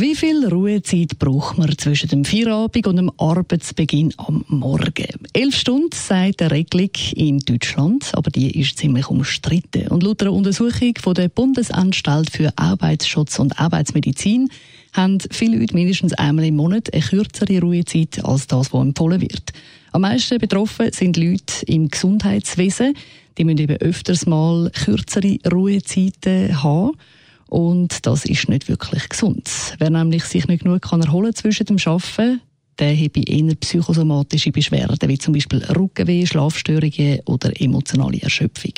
wie viel Ruhezeit braucht man zwischen dem Feierabend und dem Arbeitsbeginn am Morgen? Elf Stunden, sagt eine Regelung in Deutschland, aber die ist ziemlich umstritten. Und laut einer Untersuchung von der Bundesanstalt für Arbeitsschutz und Arbeitsmedizin haben viele Leute mindestens einmal im Monat eine kürzere Ruhezeit als das, was empfohlen wird. Am meisten betroffen sind Leute im Gesundheitswesen. Die müssen eben öfters mal kürzere Ruhezeiten haben. Und das ist nicht wirklich gesund. Wer nämlich sich nicht genug kann erholen zwischen dem Arbeiten, der hat eher psychosomatische Beschwerden, wie zum Beispiel Rückenweh, Schlafstörungen oder emotionale Erschöpfung.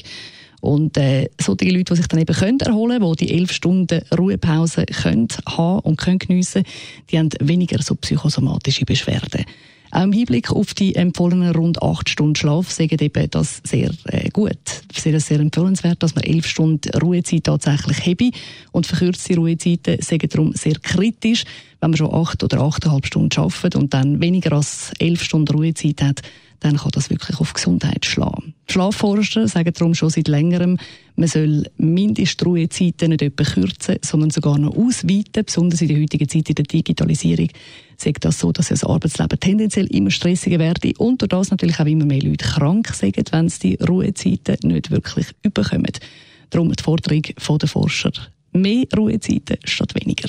Und äh, so die Leute, die sich dann eben können erholen können, die elf Stunden Ruhepause können haben und können geniessen, die haben weniger so psychosomatische Beschwerden. Auch im Hinblick auf die empfohlenen rund acht Stunden Schlaf sagen eben das sehr äh, gut. Sehr, sehr empfehlenswert, dass man elf Stunden Ruhezeit tatsächlich habe. Und verkürzte Ruhezeiten sagen darum sehr kritisch, wenn man schon acht oder achteinhalb Stunden arbeitet und dann weniger als elf Stunden Ruhezeit hat, dann kann das wirklich auf Gesundheit schlagen. Schlafforscher sagen darum schon seit längerem, man soll Mindestruhezeiten nicht etwa kürzen, sondern sogar noch ausweiten. Besonders in der heutigen Zeit in der Digitalisierung sagt das so, dass das Arbeitsleben tendenziell immer stressiger werde und durch das natürlich auch immer mehr Leute krank sind, wenn sie die Ruhezeiten nicht wirklich überkommen. Darum die Forderung der Forscher. Mehr Ruhezeiten statt weniger.